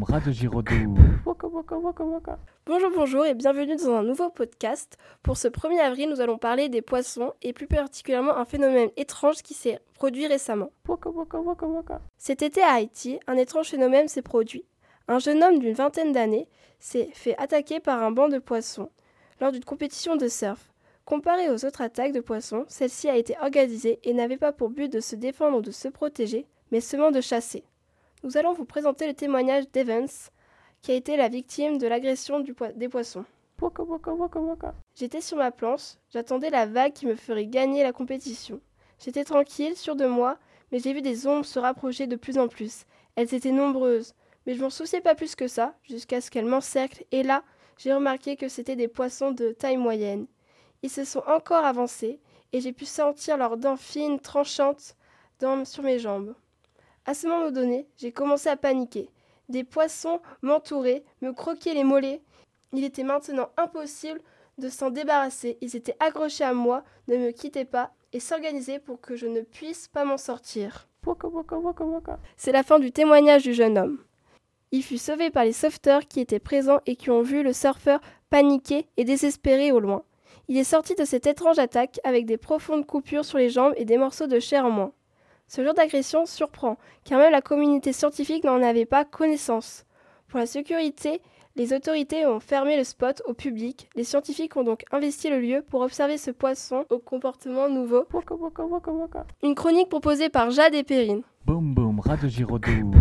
boum, ras de Giraudoux. Waka, waka, waka, waka. Bonjour, bonjour et bienvenue dans un nouveau podcast. Pour ce 1er avril, nous allons parler des poissons et plus particulièrement un phénomène étrange qui s'est produit récemment. Waka, waka, waka, waka. Cet été à Haïti, un étrange phénomène s'est produit. Un jeune homme d'une vingtaine d'années s'est fait attaquer par un banc de poissons lors d'une compétition de surf. Comparée aux autres attaques de poissons, celle-ci a été organisée et n'avait pas pour but de se défendre ou de se protéger, mais seulement de chasser. Nous allons vous présenter le témoignage d'Evans, qui a été la victime de l'agression des poissons. J'étais sur ma planche, j'attendais la vague qui me ferait gagner la compétition. J'étais tranquille, sûre de moi, mais j'ai vu des ombres se rapprocher de plus en plus. Elles étaient nombreuses, mais je m'en souciais pas plus que ça, jusqu'à ce qu'elles m'encerclent, et là, j'ai remarqué que c'étaient des poissons de taille moyenne. Ils se sont encore avancés, et j'ai pu sentir leurs dents fines, tranchantes, dans- sur mes jambes. À ce moment donné, j'ai commencé à paniquer. Des poissons m'entouraient, me croquaient les mollets. Il était maintenant impossible de s'en débarrasser. Ils étaient accrochés à moi, ne me quittaient pas et s'organisaient pour que je ne puisse pas m'en sortir. C'est la fin du témoignage du jeune homme. Il fut sauvé par les sauveteurs qui étaient présents et qui ont vu le surfeur paniquer et désespéré au loin. Il est sorti de cette étrange attaque avec des profondes coupures sur les jambes et des morceaux de chair en moins. Ce genre d'agression surprend, car même la communauté scientifique n'en avait pas connaissance. Pour la sécurité, les autorités ont fermé le spot au public. Les scientifiques ont donc investi le lieu pour observer ce poisson au comportement nouveau. Une chronique proposée par Jade et Perrine. Boum, boum, ras de Giraudoux.